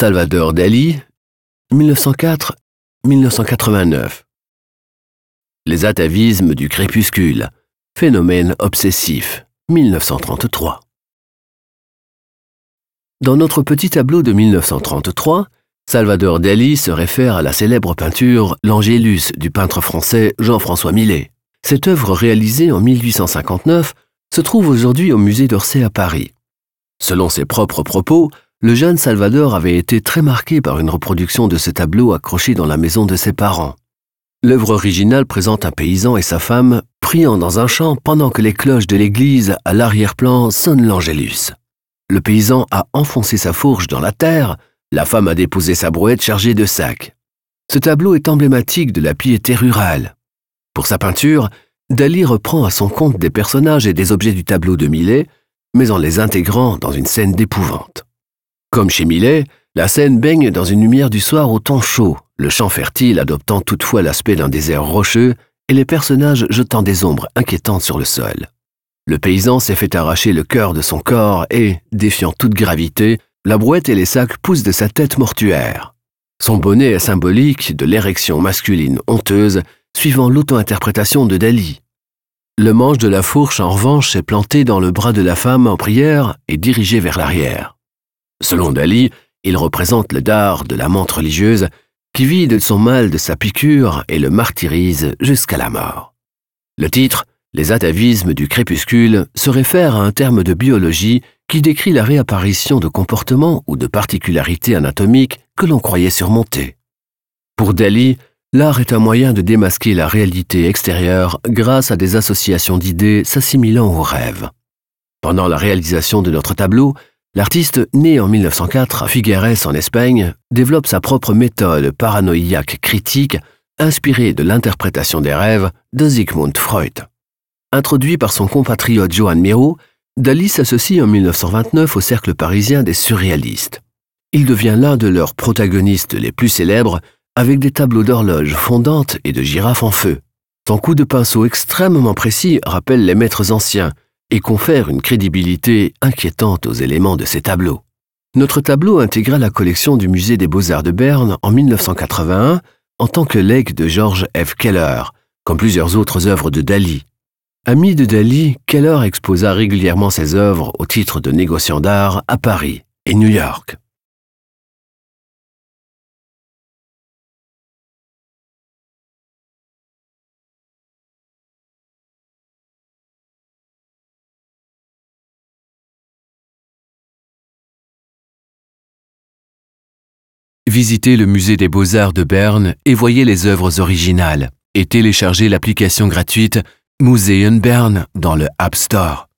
Salvador Dali, 1904-1989. Les atavismes du crépuscule, phénomène obsessif, 1933. Dans notre petit tableau de 1933, Salvador Dali se réfère à la célèbre peinture L'Angélus du peintre français Jean-François Millet. Cette œuvre réalisée en 1859 se trouve aujourd'hui au musée d'Orsay à Paris. Selon ses propres propos, le jeune Salvador avait été très marqué par une reproduction de ce tableau accroché dans la maison de ses parents. L'œuvre originale présente un paysan et sa femme priant dans un champ pendant que les cloches de l'église à l'arrière-plan sonnent l'Angélus. Le paysan a enfoncé sa fourche dans la terre, la femme a déposé sa brouette chargée de sacs. Ce tableau est emblématique de la piété rurale. Pour sa peinture, Dali reprend à son compte des personnages et des objets du tableau de Millet, mais en les intégrant dans une scène d'épouvante. Comme chez Millet, la scène baigne dans une lumière du soir au temps chaud, le champ fertile adoptant toutefois l'aspect d'un désert rocheux et les personnages jetant des ombres inquiétantes sur le sol. Le paysan s'est fait arracher le cœur de son corps et, défiant toute gravité, la brouette et les sacs poussent de sa tête mortuaire. Son bonnet est symbolique de l'érection masculine honteuse, suivant l'auto-interprétation de Dali. Le manche de la fourche, en revanche, est planté dans le bras de la femme en prière et dirigé vers l'arrière. Selon Dali, il représente le dard de la menthe religieuse qui vide son mal de sa piqûre et le martyrise jusqu'à la mort. Le titre, Les atavismes du crépuscule, se réfère à un terme de biologie qui décrit la réapparition de comportements ou de particularités anatomiques que l'on croyait surmonter. Pour Dali, l'art est un moyen de démasquer la réalité extérieure grâce à des associations d'idées s'assimilant aux rêves. Pendant la réalisation de notre tableau, L'artiste, né en 1904 à Figueres en Espagne, développe sa propre méthode paranoïaque critique inspirée de l'interprétation des rêves de Sigmund Freud. Introduit par son compatriote Johan Miro, Dali s'associe en 1929 au cercle parisien des surréalistes. Il devient l'un de leurs protagonistes les plus célèbres avec des tableaux d'horloges fondantes et de girafes en feu. Son coup de pinceau extrêmement précis rappelle les maîtres anciens, et confère une crédibilité inquiétante aux éléments de ces tableaux. Notre tableau intégra la collection du Musée des Beaux-Arts de Berne en 1981 en tant que legs de George F. Keller, comme plusieurs autres œuvres de Dali. Ami de Dali, Keller exposa régulièrement ses œuvres au titre de négociant d'art à Paris et New York. Visitez le musée des beaux-arts de Berne et voyez les œuvres originales et téléchargez l'application gratuite Museum Bern dans le App Store.